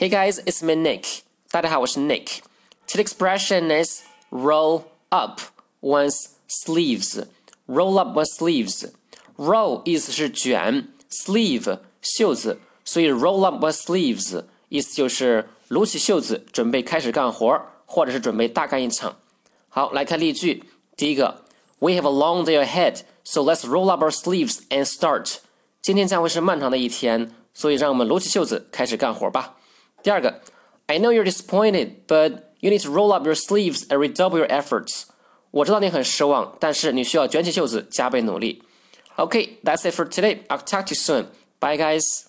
Hey guys, it's me Nick. 大家好，我是 Nick. Today's expression is roll up one's sleeves. Roll up one's sleeves. Roll 意思是卷，sleeve 袖子，所以 roll up one's sleeves 意思就是撸起袖子，准备开始干活，或者是准备大干一场。好，来看例句。第一个，We have a long day ahead, so let's roll up our sleeves and start. 今天将会是漫长的一天，所以让我们撸起袖子开始干活吧。 第二个，I know you're disappointed, but you need to roll up your sleeves and redouble your efforts. 我知道你很失望，但是你需要卷起袖子，加倍努力。Okay, that's it for today. I'll talk to you soon. Bye, guys.